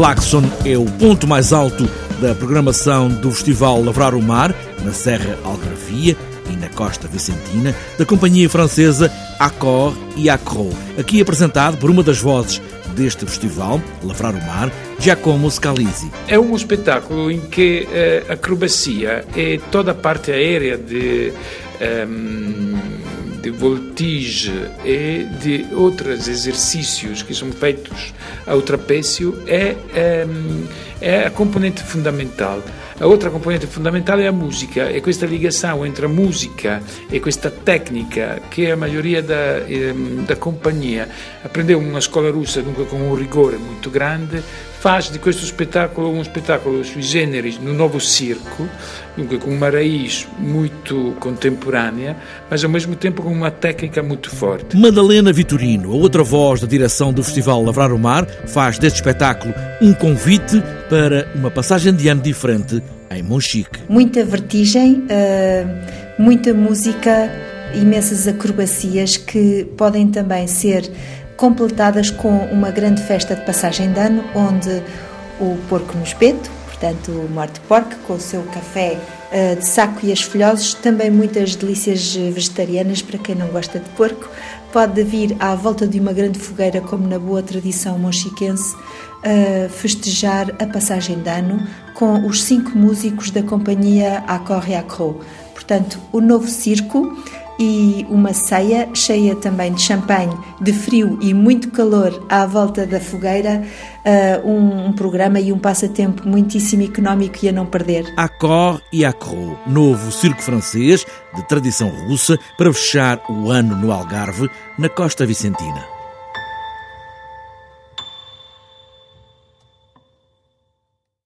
Claxon é o ponto mais alto da programação do Festival Lavrar o Mar, na Serra Algarvia e na Costa Vicentina, da companhia francesa Accor e Accro, aqui apresentado por uma das vozes deste festival, Lavrar o Mar, Giacomo Scalisi. É um espetáculo em que eh, a acrobacia e toda a parte aérea de, um, ehm, de voltige e de outros exercícios que são feitos ao trapézio é, é, é a componente fundamental. A outra componente fundamental é a música, e questa entre a música e questa tecnica che a maioria da, ehm, da companhia aprendeu numa escola russa, dunque con un rigore molto grande, faz di questo spettacolo un spettacolo sui generis no novo circo, dunque com uma raiz muito contemporânea, mas ao mesmo tempo com uma técnica muito forte. Madalena Vitorino, a outra voz da direção do Festival Lavrar o Mar, faz deste espetáculo um convite para uma passagem de ano diferente em Monchique. Muita vertigem, uh, muita música, imensas acrobacias que podem também ser completadas com uma grande festa de passagem de ano, onde o porco no espeto, portanto o morte porco, com o seu café de saco e as folhosas, também muitas delícias vegetarianas para quem não gosta de porco, pode vir à volta de uma grande fogueira, como na boa tradição monchiquense, uh, festejar a passagem de ano com os cinco músicos da companhia Accor et Accro. Portanto, o novo circo e uma ceia cheia também de champanhe, de frio e muito calor à volta da fogueira, uh, um, um, programa e um passatempo muitíssimo económico e a não perder. Accor e Accro, novo circo francês de tradição russa para fechar o ano no Algarve, na Costa Vicentina.